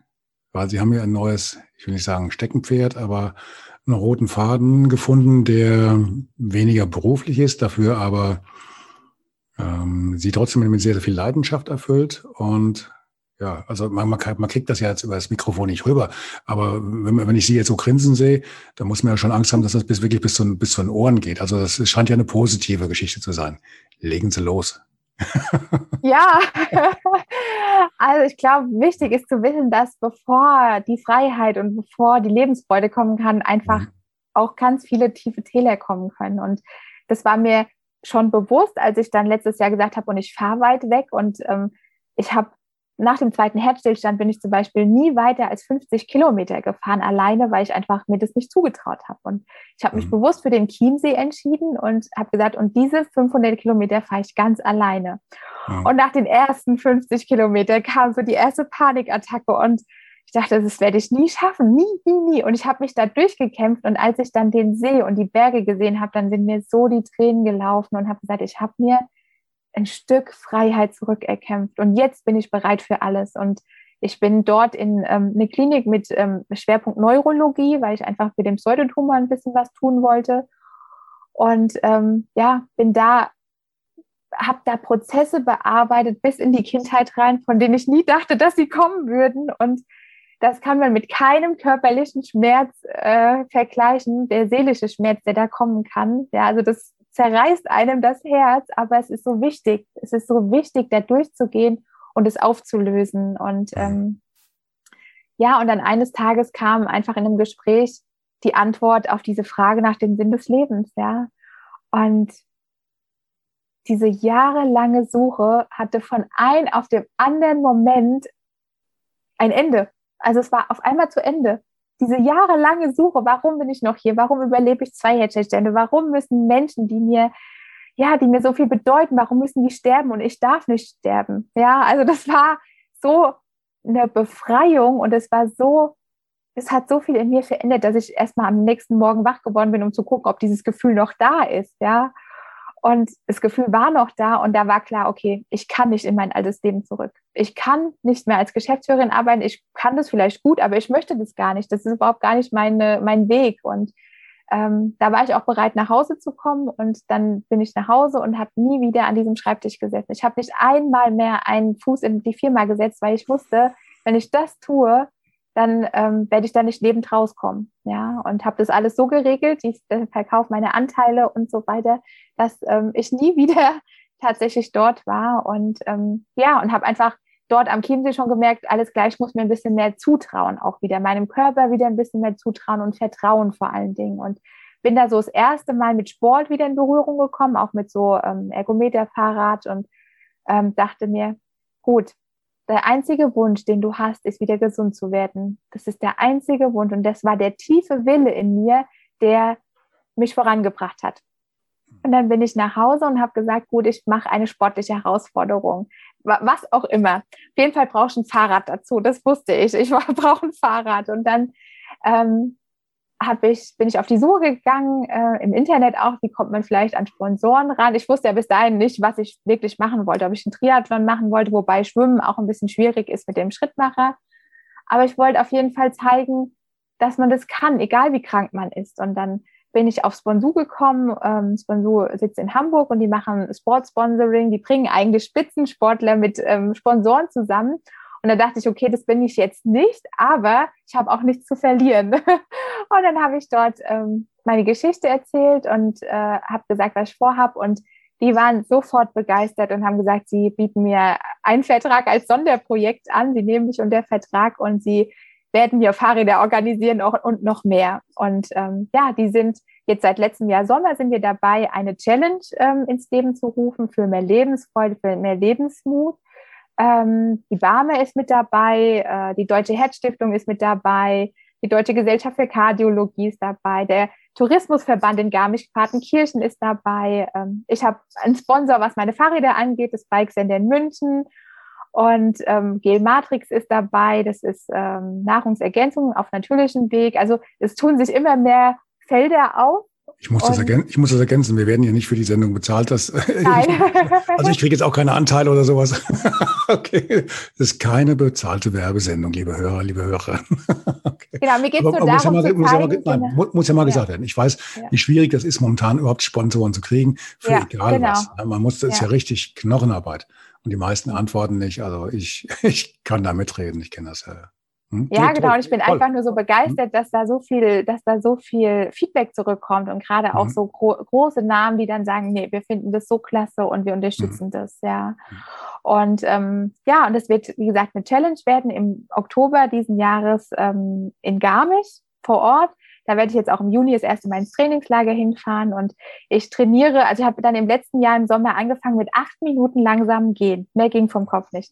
B: weil sie haben ja ein neues, ich will nicht sagen Steckenpferd, aber einen roten Faden gefunden, der weniger beruflich ist, dafür aber ähm, sie trotzdem mit sehr, sehr viel Leidenschaft erfüllt. Und ja, also man, man, man kriegt das ja jetzt über das Mikrofon nicht rüber. Aber wenn, wenn ich sie jetzt so grinsen sehe, dann muss man ja schon Angst haben, dass das bis wirklich bis zu, bis zu den Ohren geht. Also das scheint ja eine positive Geschichte zu sein. Legen Sie los.
A: Ja, also ich glaube, wichtig ist zu wissen, dass bevor die Freiheit und bevor die Lebensfreude kommen kann, einfach mhm. auch ganz viele tiefe Täler kommen können. Und das war mir schon bewusst, als ich dann letztes Jahr gesagt habe, und ich fahre weit weg und ähm, ich habe nach dem zweiten Herzstillstand bin ich zum Beispiel nie weiter als 50 Kilometer gefahren, alleine, weil ich einfach mir das nicht zugetraut habe. Und ich habe mich mhm. bewusst für den Chiemsee entschieden und habe gesagt, und diese 500 Kilometer fahre ich ganz alleine. Mhm. Und nach den ersten 50 Kilometern kam so die erste Panikattacke und ich dachte, das werde ich nie schaffen, nie, nie, nie. Und ich habe mich da durchgekämpft. Und als ich dann den See und die Berge gesehen habe, dann sind mir so die Tränen gelaufen und habe gesagt, ich habe mir ein Stück Freiheit zurückerkämpft. Und jetzt bin ich bereit für alles. Und ich bin dort in ähm, eine Klinik mit ähm, Schwerpunkt Neurologie, weil ich einfach mit dem Pseudotumor ein bisschen was tun wollte. Und ähm, ja, bin da, habe da Prozesse bearbeitet bis in die Kindheit rein, von denen ich nie dachte, dass sie kommen würden. Und das kann man mit keinem körperlichen Schmerz äh, vergleichen, der seelische Schmerz, der da kommen kann. Ja, also das zerreißt einem das Herz, aber es ist so wichtig. Es ist so wichtig, da durchzugehen und es aufzulösen. Und ähm, ja, und dann eines Tages kam einfach in einem Gespräch die Antwort auf diese Frage nach dem Sinn des Lebens, ja. Und diese jahrelange Suche hatte von einem auf dem anderen Moment ein Ende. Also es war auf einmal zu Ende. Diese jahrelange Suche, warum bin ich noch hier? Warum überlebe ich zwei Herzstände? Warum müssen Menschen, die mir, ja, die mir so viel bedeuten, warum müssen die sterben und ich darf nicht sterben? Ja, also das war so eine Befreiung und es war so es hat so viel in mir verändert, dass ich erstmal am nächsten Morgen wach geworden bin, um zu gucken, ob dieses Gefühl noch da ist, ja. Und das Gefühl war noch da und da war klar, okay, ich kann nicht in mein altes Leben zurück. Ich kann nicht mehr als Geschäftsführerin arbeiten. Ich kann das vielleicht gut, aber ich möchte das gar nicht. Das ist überhaupt gar nicht meine, mein Weg. Und ähm, da war ich auch bereit, nach Hause zu kommen. Und dann bin ich nach Hause und habe nie wieder an diesem Schreibtisch gesessen. Ich habe nicht einmal mehr einen Fuß in die Firma gesetzt, weil ich wusste, wenn ich das tue, dann ähm, werde ich da nicht lebend rauskommen. Ja, und habe das alles so geregelt, ich verkaufe meine Anteile und so weiter, dass ähm, ich nie wieder tatsächlich dort war und ähm, ja, und habe einfach dort am Chiemsee schon gemerkt, alles gleich muss mir ein bisschen mehr zutrauen, auch wieder meinem Körper wieder ein bisschen mehr zutrauen und Vertrauen vor allen Dingen. Und bin da so das erste Mal mit Sport wieder in Berührung gekommen, auch mit so ähm, Ergometerfahrrad und ähm, dachte mir, gut, der einzige Wunsch, den du hast, ist wieder gesund zu werden. Das ist der einzige Wunsch und das war der tiefe Wille in mir, der mich vorangebracht hat. Und dann bin ich nach Hause und habe gesagt, gut, ich mache eine sportliche Herausforderung. Was auch immer. Auf jeden Fall brauche ich ein Fahrrad dazu. Das wusste ich. Ich brauche ein Fahrrad. Und dann ähm, ich, bin ich auf die Suche gegangen, äh, im Internet auch, wie kommt man vielleicht an Sponsoren ran. Ich wusste ja bis dahin nicht, was ich wirklich machen wollte, ob ich einen Triathlon machen wollte, wobei Schwimmen auch ein bisschen schwierig ist mit dem Schrittmacher. Aber ich wollte auf jeden Fall zeigen, dass man das kann, egal wie krank man ist. Und dann bin ich auf Sponsu gekommen. Ähm, Sponsu sitzt in Hamburg und die machen Sportsponsoring. Die bringen eigentlich Spitzensportler mit ähm, Sponsoren zusammen. Und da dachte ich, okay, das bin ich jetzt nicht, aber ich habe auch nichts zu verlieren. und dann habe ich dort ähm, meine Geschichte erzählt und äh, habe gesagt, was ich vorhabe. Und die waren sofort begeistert und haben gesagt, sie bieten mir einen Vertrag als Sonderprojekt an. Sie nehmen mich unter Vertrag und sie werden mir Fahrräder organisieren und noch mehr. Und ähm, ja, die sind jetzt seit letztem Jahr Sommer sind wir dabei, eine Challenge ähm, ins Leben zu rufen für mehr Lebensfreude, für mehr Lebensmut. Ähm, die Barme ist mit dabei, äh, die Deutsche Herzstiftung ist mit dabei, die Deutsche Gesellschaft für Kardiologie ist dabei, der Tourismusverband in Garmisch-Partenkirchen ist dabei. Ähm, ich habe einen Sponsor, was meine Fahrräder angeht, das Bike Center in München. Und ähm, Gel Matrix ist dabei, das ist ähm, Nahrungsergänzung auf natürlichem Weg. Also es tun sich immer mehr Felder auf,
B: ich muss, das ergänzen, ich muss das ergänzen, wir werden hier nicht für die Sendung bezahlt. Das, Nein. also ich kriege jetzt auch keine Anteile oder sowas. okay, das ist keine bezahlte Werbesendung, liebe Hörer, liebe Hörerinnen. okay. Genau, mir geht es nur darum, muss ja mal, muss, ja mal, nein, genau. muss ja mal gesagt werden. Ich weiß, ja. wie schwierig das ist, momentan überhaupt Sponsoren zu kriegen, für ja, egal genau. was. Man muss, das ist ja richtig Knochenarbeit. Und die meisten antworten nicht. Also ich, ich kann da mitreden, ich kenne das ja.
A: Hm? Ja, genau. Und ich bin toll. einfach nur so hm? begeistert, dass da so viel, dass da so viel Feedback zurückkommt und gerade mhm. auch so gro große Namen, die dann sagen, nee, wir finden das so klasse und wir unterstützen mhm. das, ja. Mhm. Und ähm, ja, und es wird, wie gesagt, eine Challenge werden im Oktober diesen Jahres ähm, in Garmisch vor Ort. Da werde ich jetzt auch im Juni das erste Mal ins Trainingslager hinfahren und ich trainiere, also ich habe dann im letzten Jahr im Sommer angefangen mit acht Minuten langsam gehen. Mehr ging vom Kopf nicht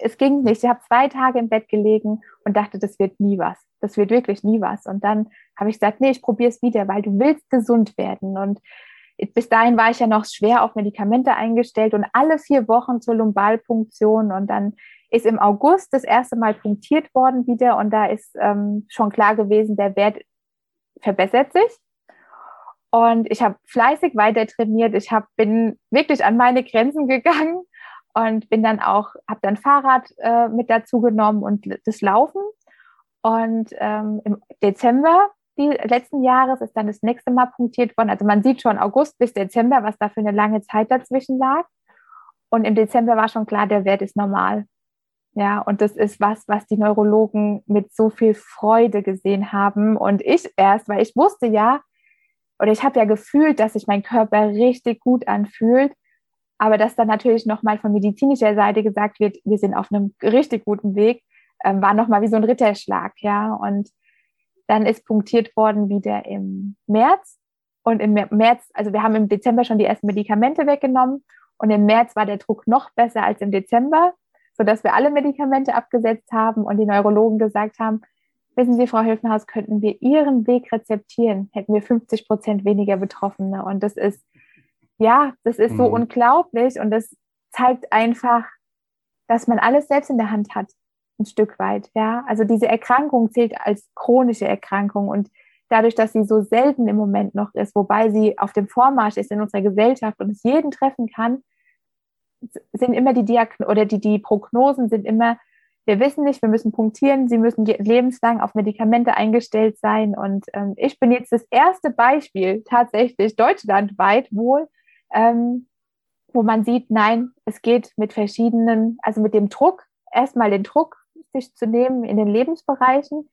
A: es ging nicht. Ich habe zwei Tage im Bett gelegen und dachte, das wird nie was. Das wird wirklich nie was. Und dann habe ich gesagt, nee, ich probiere es wieder, weil du willst gesund werden. Und bis dahin war ich ja noch schwer auf Medikamente eingestellt und alle vier Wochen zur Lumbalpunktion und dann ist im August das erste Mal punktiert worden wieder und da ist ähm, schon klar gewesen, der Wert verbessert sich. Und ich habe fleißig weiter trainiert. Ich hab, bin wirklich an meine Grenzen gegangen und bin dann auch, habe dann Fahrrad äh, mit dazu genommen und das Laufen. Und ähm, im Dezember die letzten Jahres ist dann das nächste Mal punktiert worden. Also man sieht schon August bis Dezember, was da für eine lange Zeit dazwischen lag. Und im Dezember war schon klar, der Wert ist normal. Ja, und das ist was, was die Neurologen mit so viel Freude gesehen haben. Und ich erst, weil ich wusste ja, oder ich habe ja gefühlt, dass sich mein Körper richtig gut anfühlt. Aber dass dann natürlich nochmal von medizinischer Seite gesagt wird, wir sind auf einem richtig guten Weg, ähm, war nochmal wie so ein Ritterschlag, ja. Und dann ist punktiert worden wieder im März. Und im März, also wir haben im Dezember schon die ersten Medikamente weggenommen. Und im März war der Druck noch besser als im Dezember sodass wir alle Medikamente abgesetzt haben und die Neurologen gesagt haben, wissen Sie, Frau Hilfenhaus, könnten wir Ihren Weg rezeptieren, hätten wir 50 Prozent weniger Betroffene. Und das ist, ja, das ist so mhm. unglaublich und das zeigt einfach, dass man alles selbst in der Hand hat, ein Stück weit, ja. Also diese Erkrankung zählt als chronische Erkrankung und dadurch, dass sie so selten im Moment noch ist, wobei sie auf dem Vormarsch ist in unserer Gesellschaft und es jeden treffen kann, sind immer die Diagn oder die, die Prognosen sind immer, wir wissen nicht, wir müssen punktieren, sie müssen lebenslang auf Medikamente eingestellt sein. Und ähm, ich bin jetzt das erste Beispiel tatsächlich deutschlandweit wohl, ähm, wo man sieht, nein, es geht mit verschiedenen, also mit dem Druck, erstmal den Druck sich zu nehmen in den Lebensbereichen,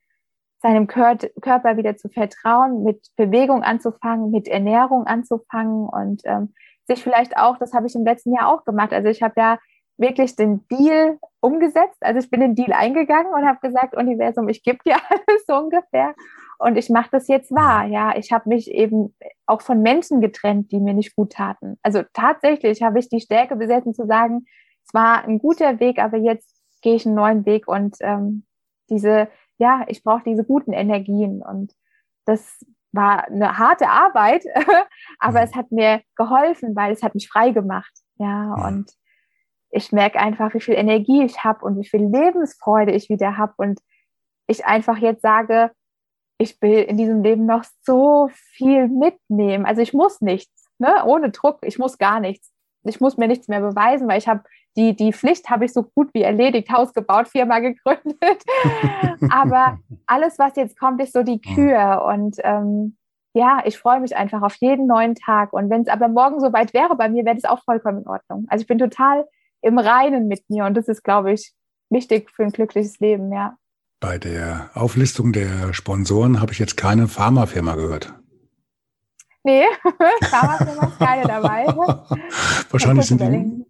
A: seinem Kör Körper wieder zu vertrauen, mit Bewegung anzufangen, mit Ernährung anzufangen und ähm, sich vielleicht auch, das habe ich im letzten Jahr auch gemacht. Also ich habe ja wirklich den Deal umgesetzt. Also ich bin den Deal eingegangen und habe gesagt, Universum, ich gebe dir alles so ungefähr und ich mache das jetzt wahr. Ja, ich habe mich eben auch von Menschen getrennt, die mir nicht gut taten. Also tatsächlich habe ich die Stärke besessen zu sagen, es war ein guter Weg, aber jetzt gehe ich einen neuen Weg und ähm, diese, ja, ich brauche diese guten Energien und das war eine harte Arbeit, aber mhm. es hat mir geholfen, weil es hat mich frei gemacht. Ja, ja. und ich merke einfach, wie viel Energie ich habe und wie viel Lebensfreude ich wieder habe und ich einfach jetzt sage, ich will in diesem Leben noch so viel mitnehmen. Also ich muss nichts, ne? ohne Druck, ich muss gar nichts. Ich muss mir nichts mehr beweisen, weil ich habe die, die Pflicht habe ich so gut wie erledigt, Haus gebaut, Firma gegründet. Aber alles, was jetzt kommt, ist so die. Kür. Und ähm, ja, ich freue mich einfach auf jeden neuen Tag. Und wenn es aber morgen so weit wäre bei mir, wäre das auch vollkommen in Ordnung. Also ich bin total im Reinen mit mir und das ist, glaube ich, wichtig für ein glückliches Leben, ja.
B: Bei der Auflistung der Sponsoren habe ich jetzt keine Pharmafirma gehört.
A: Nee, Pharmafirma ist keine dabei.
B: Wahrscheinlich sind die,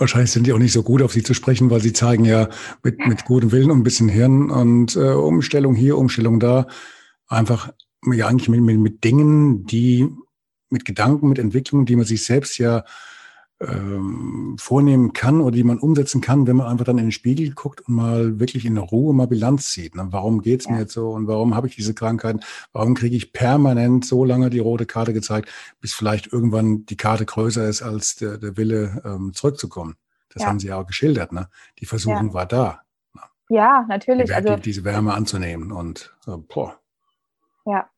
B: Wahrscheinlich sind die auch nicht so gut auf sie zu sprechen, weil sie zeigen ja mit, mit gutem Willen und ein bisschen Hirn und äh, Umstellung hier, Umstellung da, einfach ja eigentlich mit, mit, mit Dingen, die mit Gedanken, mit Entwicklungen, die man sich selbst ja ähm, vornehmen kann oder die man umsetzen kann, wenn man einfach dann in den Spiegel guckt und mal wirklich in Ruhe mal Bilanz zieht. Ne? Warum geht's ja. mir jetzt so und warum habe ich diese Krankheit? Warum kriege ich permanent so lange die rote Karte gezeigt, bis vielleicht irgendwann die Karte größer ist als der, der Wille, ähm, zurückzukommen? Das ja. haben Sie ja auch geschildert. Ne? Die Versuchung ja. war da.
A: Ne? Ja, natürlich.
B: Die, also, diese Wärme anzunehmen und äh, boah.
A: Ja.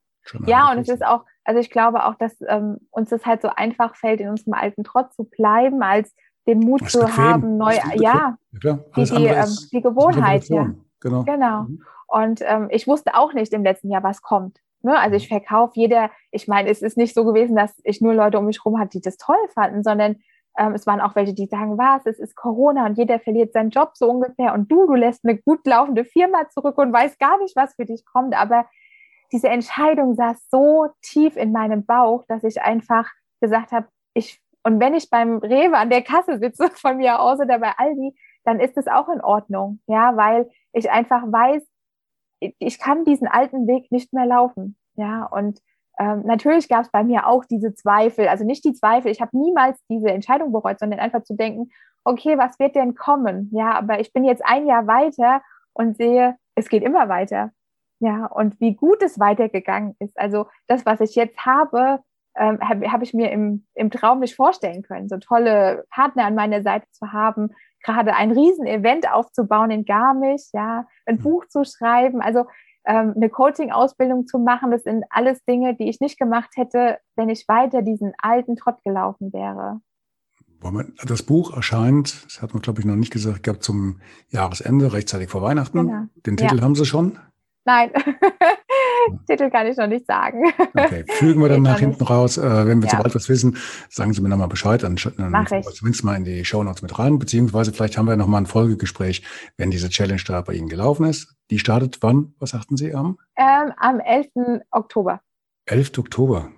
A: Ja, und es ist auch, also ich glaube auch, dass ähm, uns das halt so einfach fällt, in unserem alten Trott zu bleiben, als den Mut zu bequem. haben, neu, ja, ja die, die, ähm, die Gewohnheit, ja. Genau. genau. Mhm. Und ähm, ich wusste auch nicht im letzten Jahr, was kommt. Ne? Also ich mhm. verkaufe jeder, ich meine, es ist nicht so gewesen, dass ich nur Leute um mich herum hatte, die das toll fanden, sondern ähm, es waren auch welche, die sagen, was, es ist Corona und jeder verliert seinen Job so ungefähr und du, du lässt eine gut laufende Firma zurück und weißt gar nicht, was für dich kommt. Aber diese Entscheidung saß so tief in meinem Bauch, dass ich einfach gesagt habe, ich, und wenn ich beim Rewe an der Kasse sitze von mir aus oder bei Aldi, dann ist es auch in Ordnung, ja, weil ich einfach weiß, ich kann diesen alten Weg nicht mehr laufen, ja, und ähm, natürlich gab es bei mir auch diese Zweifel, also nicht die Zweifel, ich habe niemals diese Entscheidung bereut, sondern einfach zu denken, okay, was wird denn kommen? Ja, aber ich bin jetzt ein Jahr weiter und sehe, es geht immer weiter. Ja, und wie gut es weitergegangen ist. Also das, was ich jetzt habe, ähm, habe hab ich mir im, im Traum nicht vorstellen können, so tolle Partner an meiner Seite zu haben, gerade ein Riesen-Event aufzubauen in Garmisch, ja, ein mhm. Buch zu schreiben, also ähm, eine Coaching-Ausbildung zu machen. Das sind alles Dinge, die ich nicht gemacht hätte, wenn ich weiter diesen alten Trott gelaufen wäre.
B: Das Buch erscheint, das hat man, glaube ich, noch nicht gesagt, gab zum Jahresende, rechtzeitig vor Weihnachten. Genau. Den Titel ja. haben Sie schon?
A: Nein, Titel kann ich noch nicht sagen.
B: Okay, fügen wir dann nach hinten nicht. raus. Äh, wenn wir ja. sobald was wissen, sagen Sie mir nochmal Bescheid, dann, dann zumindest mal in die Shownotes mit rein, beziehungsweise vielleicht haben wir nochmal ein Folgegespräch, wenn diese Challenge da bei Ihnen gelaufen ist. Die startet wann? Was sagten Sie am?
A: Ähm, am 11. Oktober.
B: 11. Oktober.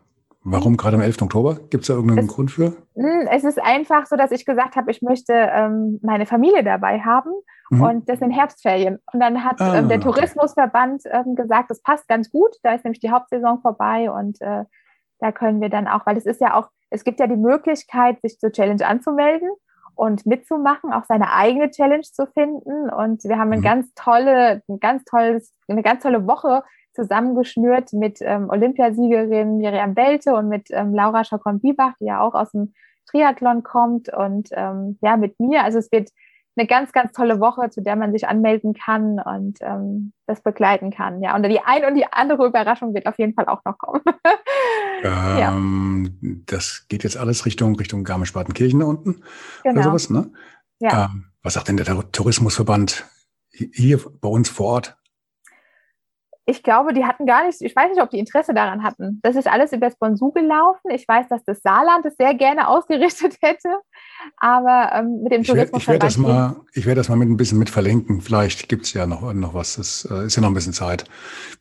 B: Warum gerade am 11. Oktober? Gibt es da irgendeinen es, Grund für?
A: Hm, es ist einfach so, dass ich gesagt habe, ich möchte ähm, meine Familie dabei haben mhm. und das sind Herbstferien. Und dann hat ah, ähm, der Tourismusverband ähm, gesagt, das passt ganz gut. Da ist nämlich die Hauptsaison vorbei und äh, da können wir dann auch, weil es ist ja auch, es gibt ja die Möglichkeit, sich zur Challenge anzumelden und mitzumachen, auch seine eigene Challenge zu finden. Und wir haben eine mhm. ganz tolle, ein ganz tolles, eine ganz tolle Woche zusammengeschnürt mit ähm, Olympiasiegerin Miriam Belte und mit ähm, Laura Schokon-Biebach, die ja auch aus dem Triathlon kommt und ähm, ja, mit mir. Also es wird eine ganz, ganz tolle Woche, zu der man sich anmelden kann und ähm, das begleiten kann. Ja, und die eine und die andere Überraschung wird auf jeden Fall auch noch kommen.
B: ähm, ja. Das geht jetzt alles Richtung, Richtung Garmisch-Partenkirchen da unten genau. oder sowas, ne? Ja. Ähm, was sagt denn der Tourismusverband hier bei uns vor Ort?
A: Ich glaube, die hatten gar nicht, ich weiß nicht, ob die Interesse daran hatten. Das ist alles über Sponsor gelaufen. Ich weiß, dass das Saarland es sehr gerne ausgerichtet hätte, aber ähm, mit dem
B: ich Tourismus. ich werde das mal, ich werde das mal mit ein bisschen mit verlinken. Vielleicht gibt es ja noch, noch was. Das äh, ist ja noch ein bisschen Zeit.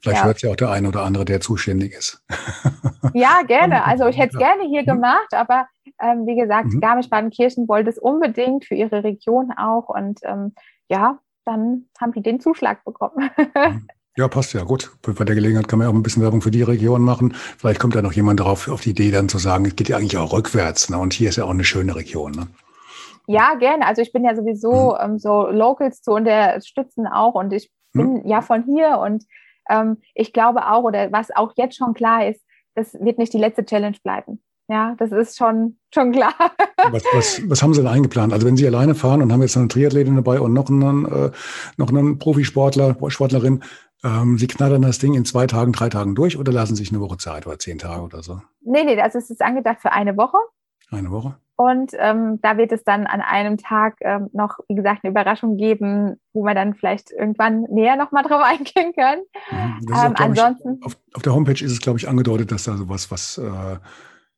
B: Vielleicht ja. hört ja auch der eine oder andere, der zuständig ist.
A: ja, gerne. Also ich hätte es gerne hier mhm. gemacht, aber ähm, wie gesagt, mhm. Garmisch-Badenkirchen wollte es unbedingt für ihre Region auch und ähm, ja, dann haben die den Zuschlag bekommen.
B: Ja, passt ja gut. Bei der Gelegenheit kann man ja auch ein bisschen Werbung für die Region machen. Vielleicht kommt da noch jemand darauf auf die Idee, dann zu sagen, es geht ja eigentlich auch rückwärts. Ne? Und hier ist ja auch eine schöne Region. Ne?
A: Ja, gerne. Also ich bin ja sowieso mhm. ähm, so Locals zu unterstützen auch und ich bin mhm. ja von hier und ähm, ich glaube auch, oder was auch jetzt schon klar ist, das wird nicht die letzte Challenge bleiben. Ja, das ist schon, schon klar.
B: Was, was, was haben Sie denn eingeplant? Also wenn Sie alleine fahren und haben jetzt eine Triathletin dabei und noch einen, äh, noch einen Profisportler, Sportlerin, ähm, Sie knallen das Ding in zwei Tagen, drei Tagen durch oder lassen sich eine Woche Zeit oder zehn Tage oder so?
A: Nee, nee, also es ist angedacht für eine Woche.
B: Eine Woche.
A: Und ähm, da wird es dann an einem Tag ähm, noch, wie gesagt, eine Überraschung geben, wo wir dann vielleicht irgendwann näher nochmal drauf eingehen können. Mhm, ähm, ansonsten.
B: Ich, auf, auf, der Homepage ist es, glaube ich, angedeutet, dass da sowas, was. Äh,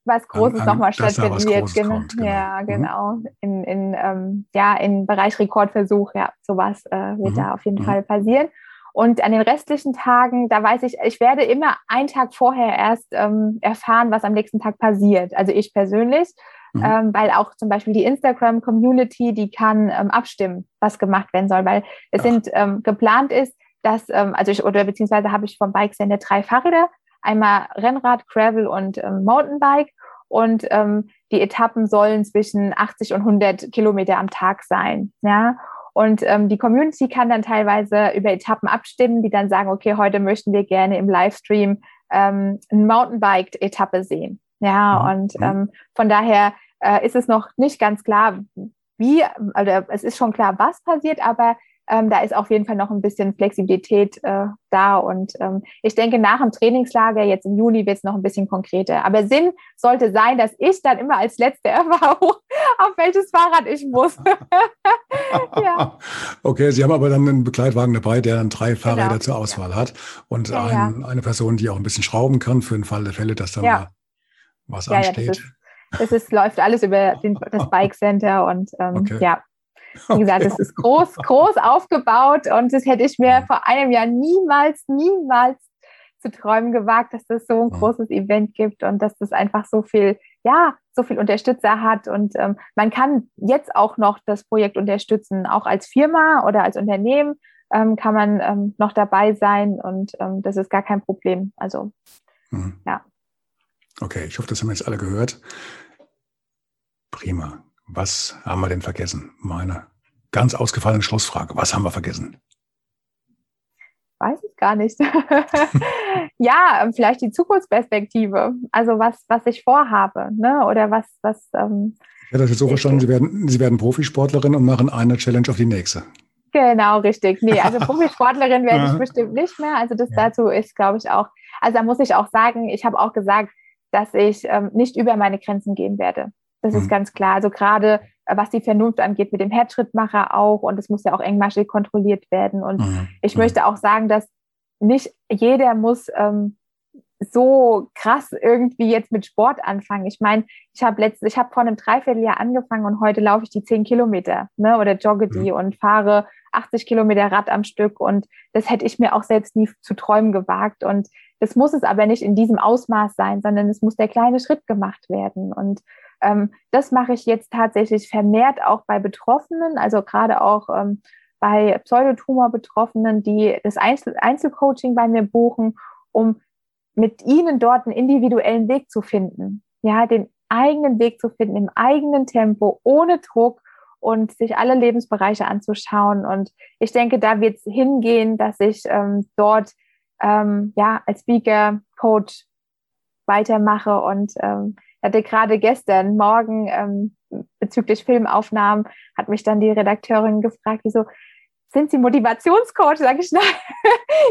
A: was Großes nochmal stattfinden wird. Genau. genau. Ja, mhm. genau. Mhm. In, in, ähm, ja, im Bereich Rekordversuch, ja, sowas äh, wird mhm. da auf jeden mhm. Fall passieren. Und an den restlichen Tagen, da weiß ich, ich werde immer einen Tag vorher erst ähm, erfahren, was am nächsten Tag passiert. Also ich persönlich, mhm. ähm, weil auch zum Beispiel die Instagram-Community, die kann ähm, abstimmen, was gemacht werden soll, weil es Ach. sind ähm, geplant ist, dass, ähm, also ich, oder beziehungsweise habe ich vom Bike Center drei Fahrräder, einmal Rennrad, Gravel und ähm, Mountainbike. Und ähm, die Etappen sollen zwischen 80 und 100 Kilometer am Tag sein. Ja. Und ähm, die Community kann dann teilweise über Etappen abstimmen, die dann sagen, okay, heute möchten wir gerne im Livestream ähm, eine Mountainbike-Etappe sehen. Ja, mhm. und mhm. ähm, von daher äh, ist es noch nicht ganz klar, wie, also es ist schon klar, was passiert, aber ähm, da ist auf jeden Fall noch ein bisschen Flexibilität äh, da. Und ähm, ich denke, nach dem Trainingslager, jetzt im Juni, wird es noch ein bisschen konkreter. Aber Sinn sollte sein, dass ich dann immer als Letzte erfahre, auf welches Fahrrad ich muss.
B: ja. Okay, Sie haben aber dann einen Begleitwagen dabei, der dann drei Fahrräder genau. zur Auswahl ja. hat und ja, ein, eine Person, die auch ein bisschen schrauben kann für den Fall der Fälle, dass da mal was ansteht.
A: Das, ist, das ist, läuft alles über den, das Bike Center und ähm, okay. ja, wie gesagt, es ist groß, groß aufgebaut und das hätte ich mir vor einem Jahr niemals, niemals zu träumen gewagt, dass das so ein großes Event gibt und dass das einfach so viel, ja, so viel Unterstützer hat. Und ähm, man kann jetzt auch noch das Projekt unterstützen, auch als Firma oder als Unternehmen ähm, kann man ähm, noch dabei sein und ähm, das ist gar kein Problem. Also, mhm. ja.
B: Okay, ich hoffe, das haben wir jetzt alle gehört. Prima. Was haben wir denn vergessen? Meine ganz ausgefallene Schlussfrage. Was haben wir vergessen?
A: Weiß ich gar nicht. ja, ähm, vielleicht die Zukunftsperspektive. Also was, was ich vorhabe, ne? Oder was, was, ähm,
B: Ja, das ist so verstanden, Sie werden, Sie werden Profisportlerin und machen eine Challenge auf die nächste.
A: Genau, richtig. Nee, also Profisportlerin werde ich bestimmt nicht mehr. Also das ja. dazu ist, glaube ich, auch, also da muss ich auch sagen, ich habe auch gesagt, dass ich ähm, nicht über meine Grenzen gehen werde. Das mhm. ist ganz klar. Also gerade äh, was die Vernunft angeht, mit dem Herzschrittmacher auch und es muss ja auch engmaschig kontrolliert werden. Und mhm. ich mhm. möchte auch sagen, dass nicht jeder muss ähm, so krass irgendwie jetzt mit Sport anfangen. Ich meine, ich habe letztes, ich habe vor einem Dreivierteljahr angefangen und heute laufe ich die zehn Kilometer, ne, oder jogge die mhm. und fahre 80 Kilometer Rad am Stück und das hätte ich mir auch selbst nie zu träumen gewagt und das muss es aber nicht in diesem Ausmaß sein, sondern es muss der kleine Schritt gemacht werden und das mache ich jetzt tatsächlich vermehrt auch bei Betroffenen, also gerade auch ähm, bei Pseudotumor-Betroffenen, die das Einzel Einzelcoaching bei mir buchen, um mit ihnen dort einen individuellen Weg zu finden. Ja, den eigenen Weg zu finden, im eigenen Tempo, ohne Druck und sich alle Lebensbereiche anzuschauen. Und ich denke, da wird es hingehen, dass ich ähm, dort ähm, ja als Speaker, Coach weitermache und ähm, hatte gerade gestern Morgen ähm, bezüglich Filmaufnahmen hat mich dann die Redakteurin gefragt, wieso sind Sie Motivationscoach? Sag ich, nein,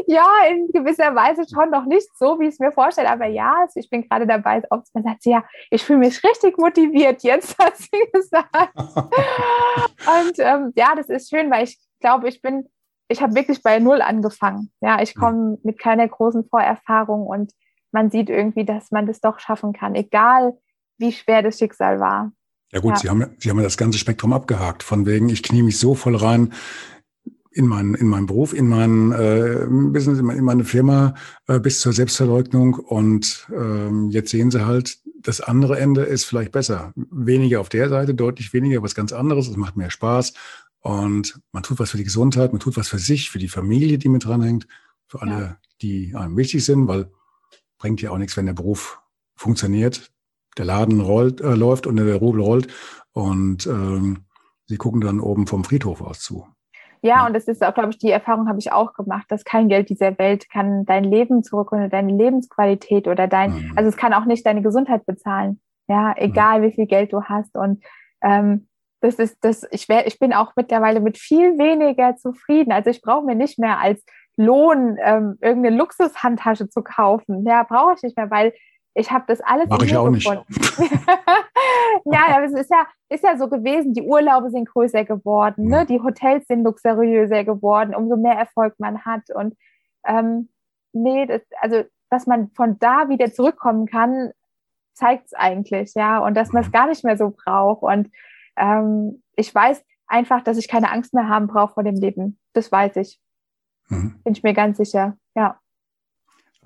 A: ja, in gewisser Weise schon noch nicht so, wie ich es mir vorstelle, aber ja, also ich bin gerade dabei, man sagt sie, ja, ich fühle mich richtig motiviert jetzt, hat sie gesagt. Und ähm, ja, das ist schön, weil ich glaube, ich bin, ich habe wirklich bei Null angefangen. Ja, ich komme mit keiner großen Vorerfahrung und man sieht irgendwie, dass man das doch schaffen kann, egal wie schwer das Schicksal war.
B: Ja gut, ja. Sie, haben, Sie haben ja das ganze Spektrum abgehakt, von wegen, ich knie mich so voll rein, in meinen in meinem Beruf, in mein äh, Business, in meine Firma äh, bis zur Selbstverleugnung und ähm, jetzt sehen sie halt, das andere Ende ist vielleicht besser. Weniger auf der Seite, deutlich weniger, was ganz anderes, es macht mehr Spaß und man tut was für die Gesundheit, man tut was für sich, für die Familie, die mit dranhängt, für alle, ja. die einem wichtig sind, weil bringt ja auch nichts, wenn der Beruf funktioniert, der Laden rollt, äh, läuft und der Rubel rollt und ähm, sie gucken dann oben vom Friedhof aus zu.
A: Ja, und das ist auch, glaube ich, die Erfahrung habe ich auch gemacht, dass kein Geld dieser Welt kann dein Leben zurückholen, deine Lebensqualität oder dein, mhm. also es kann auch nicht deine Gesundheit bezahlen. Ja, egal mhm. wie viel Geld du hast. Und ähm, das ist das, ich wär, ich bin auch mittlerweile mit viel weniger zufrieden. Also ich brauche mir nicht mehr als Lohn ähm, irgendeine Luxushandtasche zu kaufen. Ja, brauche ich nicht mehr, weil ich habe das alles
B: Mach ich auch gefunden.
A: nicht. ja, aber es ist ja, ist ja so gewesen, die Urlaube sind größer geworden, ne? die Hotels sind luxuriöser geworden, umso mehr Erfolg man hat. Und ähm, nee, das, also dass man von da wieder zurückkommen kann, zeigt es eigentlich, ja, und dass man es gar nicht mehr so braucht. Und ähm, ich weiß einfach, dass ich keine Angst mehr haben brauche vor dem Leben. Das weiß ich. Mhm. Bin ich mir ganz sicher, ja.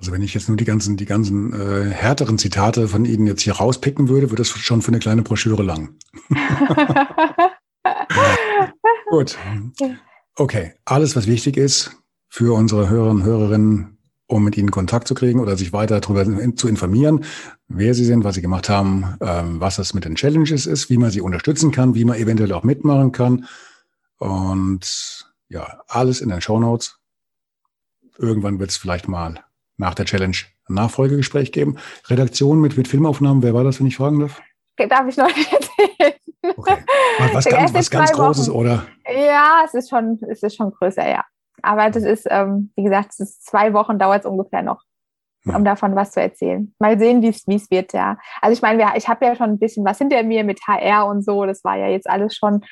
B: Also wenn ich jetzt nur die ganzen, die ganzen äh, härteren Zitate von Ihnen jetzt hier rauspicken würde, würde das schon für eine kleine Broschüre lang. Gut. Okay, alles, was wichtig ist für unsere Hörer und Hörerinnen, um mit Ihnen Kontakt zu kriegen oder sich weiter darüber zu informieren, wer Sie sind, was Sie gemacht haben, ähm, was das mit den Challenges ist, wie man sie unterstützen kann, wie man eventuell auch mitmachen kann. Und ja, alles in den Show Notes. Irgendwann wird es vielleicht mal nach der Challenge ein Nachfolgegespräch geben. Redaktion mit, mit Filmaufnahmen, wer war das, wenn ich fragen darf?
A: Darf ich noch nicht erzählen.
B: Okay. Was ganz, was ganz Großes, oder?
A: Ja, es ist schon, es ist schon größer, ja. Aber das ist, ähm, wie gesagt, es ist zwei Wochen dauert es ungefähr noch, um ja. davon was zu erzählen. Mal sehen, wie es wird, ja. Also ich meine, ich habe ja schon ein bisschen was hinter mir mit HR und so, das war ja jetzt alles schon.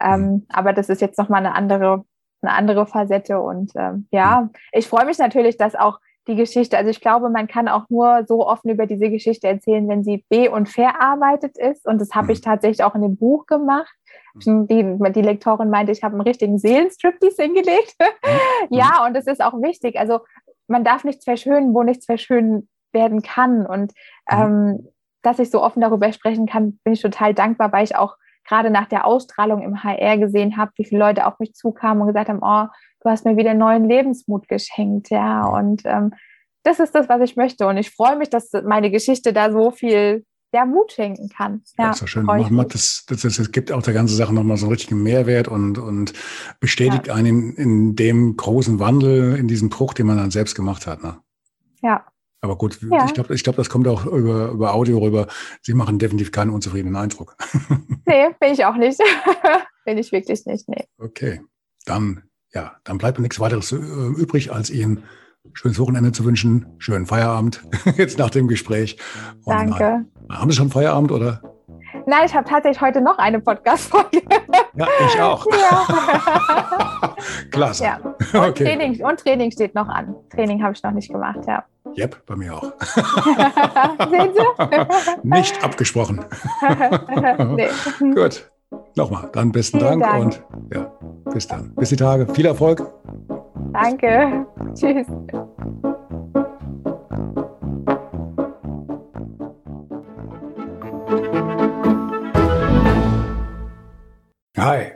A: Ähm, mhm. Aber das ist jetzt nochmal eine andere, eine andere Facette. Und ähm, ja, mhm. ich freue mich natürlich, dass auch die Geschichte. Also ich glaube, man kann auch nur so offen über diese Geschichte erzählen, wenn sie be- und verarbeitet ist. Und das habe ich mhm. tatsächlich auch in dem Buch gemacht. Mhm. Die, die Lektorin meinte, ich habe einen richtigen Seelenstriptease hingelegt. Mhm. ja, und das ist auch wichtig. Also man darf nichts verschönen, wo nichts verschönen werden kann. Und ähm, dass ich so offen darüber sprechen kann, bin ich total dankbar, weil ich auch gerade nach der Ausstrahlung im HR gesehen habe, wie viele Leute auf mich zukamen und gesagt haben, oh, du hast mir wieder neuen Lebensmut geschenkt, ja. Und ähm, das ist das, was ich möchte. Und ich freue mich, dass meine Geschichte da so viel der Mut schenken kann.
B: Ja, das ist schön. Macht, das, das, das, gibt auch der ganze Sache nochmal so einen richtigen Mehrwert und, und bestätigt ja. einen in, in, dem großen Wandel, in diesem Bruch, den man dann selbst gemacht hat. Ne?
A: Ja.
B: Aber gut, ja. ich glaube, ich glaub, das kommt auch über, über Audio rüber. Sie machen definitiv keinen unzufriedenen Eindruck.
A: nee, bin ich auch nicht. bin ich wirklich nicht, nee.
B: Okay, dann, ja, dann bleibt mir nichts weiteres äh, übrig, als Ihnen schönes Wochenende zu wünschen, schönen Feierabend jetzt nach dem Gespräch.
A: Und Danke.
B: Dann, haben Sie schon Feierabend oder?
A: Nein, ich habe tatsächlich heute noch eine Podcast-Folge.
B: Ja, ich auch. Ja. Klasse. Ja.
A: Und, okay. Training, und Training steht noch an. Training habe ich noch nicht gemacht, ja.
B: Yep, bei mir auch. Sehen Sie? Nicht abgesprochen. nee. Gut. Nochmal, dann besten Dank, Dank, und ja, bis dann. Bis die Tage. Viel Erfolg.
A: Danke. Tschüss.
B: Hi,